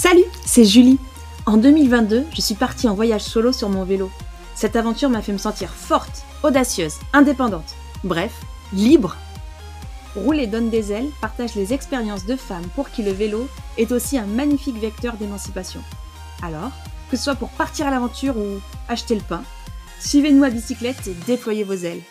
Salut, c'est Julie. En 2022, je suis partie en voyage solo sur mon vélo. Cette aventure m'a fait me sentir forte, audacieuse, indépendante. Bref, libre. Rouler donne des ailes partage les expériences de femmes pour qui le vélo est aussi un magnifique vecteur d'émancipation. Alors, que ce soit pour partir à l'aventure ou acheter le pain, suivez-nous à bicyclette et déployez vos ailes.